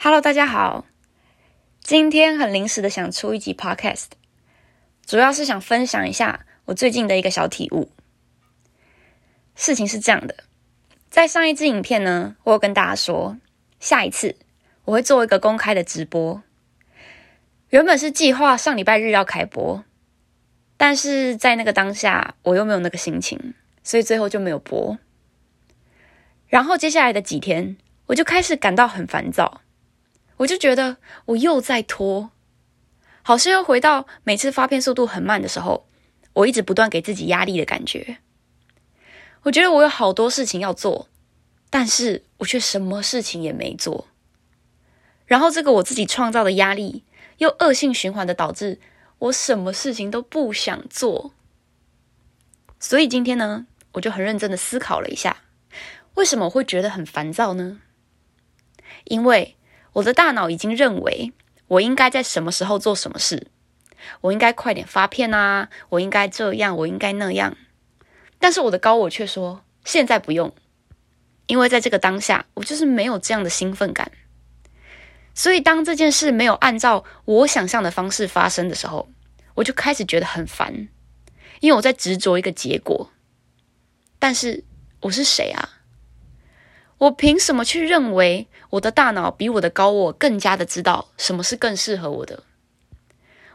Hello，大家好。今天很临时的想出一集 Podcast，主要是想分享一下我最近的一个小体悟。事情是这样的，在上一支影片呢，我有跟大家说，下一次我会做一个公开的直播。原本是计划上礼拜日要开播，但是在那个当下，我又没有那个心情，所以最后就没有播。然后接下来的几天，我就开始感到很烦躁。我就觉得我又在拖，好像又回到每次发片速度很慢的时候，我一直不断给自己压力的感觉。我觉得我有好多事情要做，但是我却什么事情也没做。然后这个我自己创造的压力，又恶性循环的导致我什么事情都不想做。所以今天呢，我就很认真的思考了一下，为什么我会觉得很烦躁呢？因为。我的大脑已经认为我应该在什么时候做什么事，我应该快点发片啊，我应该这样，我应该那样。但是我的高我却说现在不用，因为在这个当下，我就是没有这样的兴奋感。所以当这件事没有按照我想象的方式发生的时候，我就开始觉得很烦，因为我在执着一个结果。但是我是谁啊？我凭什么去认为我的大脑比我的高我更加的知道什么是更适合我的？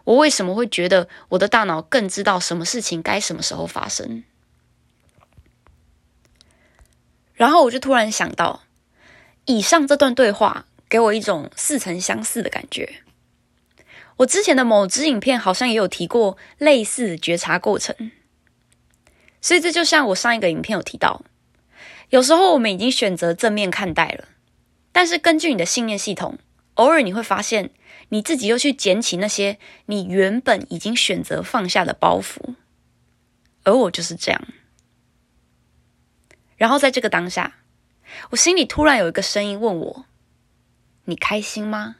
我为什么会觉得我的大脑更知道什么事情该什么时候发生？然后我就突然想到，以上这段对话给我一种似曾相似的感觉。我之前的某支影片好像也有提过类似觉察过程，所以这就像我上一个影片有提到。有时候我们已经选择正面看待了，但是根据你的信念系统，偶尔你会发现你自己又去捡起那些你原本已经选择放下的包袱，而我就是这样。然后在这个当下，我心里突然有一个声音问我：“你开心吗？”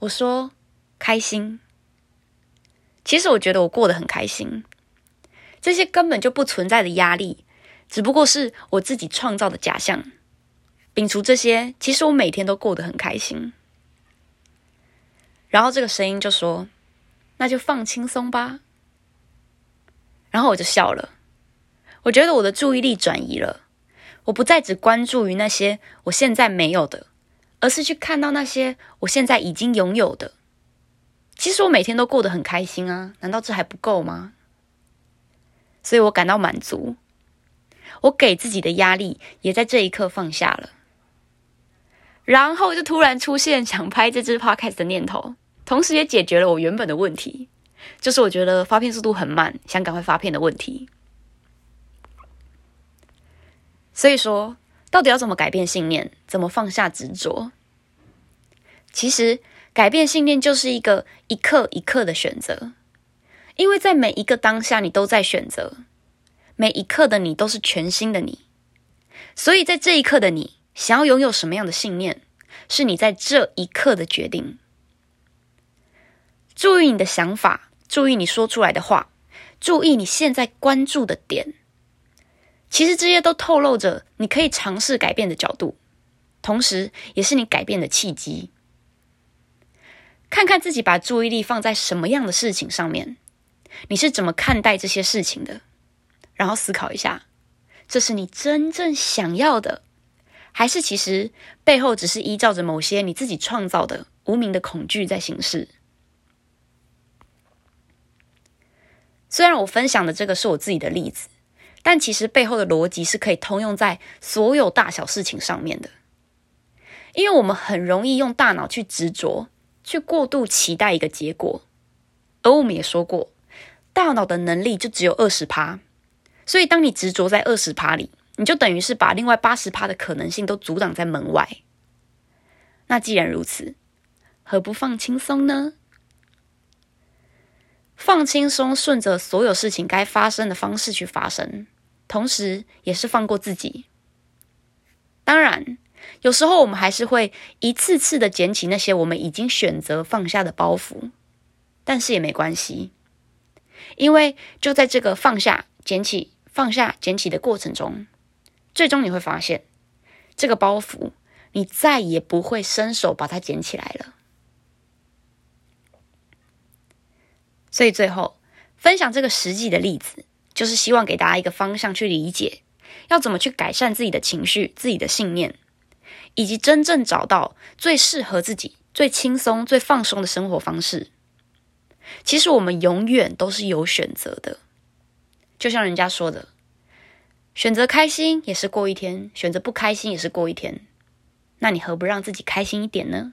我说：“开心。”其实我觉得我过得很开心，这些根本就不存在的压力。只不过是我自己创造的假象。摒除这些，其实我每天都过得很开心。然后这个声音就说：“那就放轻松吧。”然后我就笑了。我觉得我的注意力转移了，我不再只关注于那些我现在没有的，而是去看到那些我现在已经拥有的。其实我每天都过得很开心啊，难道这还不够吗？所以我感到满足。我给自己的压力也在这一刻放下了，然后就突然出现想拍这支 podcast 的念头，同时也解决了我原本的问题，就是我觉得发片速度很慢，想赶快发片的问题。所以说，到底要怎么改变信念，怎么放下执着？其实，改变信念就是一个一刻一刻的选择，因为在每一个当下，你都在选择。每一刻的你都是全新的你，所以在这一刻的你想要拥有什么样的信念，是你在这一刻的决定。注意你的想法，注意你说出来的话，注意你现在关注的点。其实这些都透露着你可以尝试改变的角度，同时也是你改变的契机。看看自己把注意力放在什么样的事情上面，你是怎么看待这些事情的？然后思考一下，这是你真正想要的，还是其实背后只是依照着某些你自己创造的无名的恐惧在行事？虽然我分享的这个是我自己的例子，但其实背后的逻辑是可以通用在所有大小事情上面的。因为我们很容易用大脑去执着，去过度期待一个结果，而我们也说过，大脑的能力就只有二十趴。所以，当你执着在二十趴里，你就等于是把另外八十趴的可能性都阻挡在门外。那既然如此，何不放轻松呢？放轻松，顺着所有事情该发生的方式去发生，同时也是放过自己。当然，有时候我们还是会一次次的捡起那些我们已经选择放下的包袱，但是也没关系，因为就在这个放下、捡起。放下、捡起的过程中，最终你会发现，这个包袱你再也不会伸手把它捡起来了。所以最后分享这个实际的例子，就是希望给大家一个方向去理解，要怎么去改善自己的情绪、自己的信念，以及真正找到最适合自己、最轻松、最放松的生活方式。其实我们永远都是有选择的，就像人家说的，选择开心也是过一天，选择不开心也是过一天。那你何不让自己开心一点呢？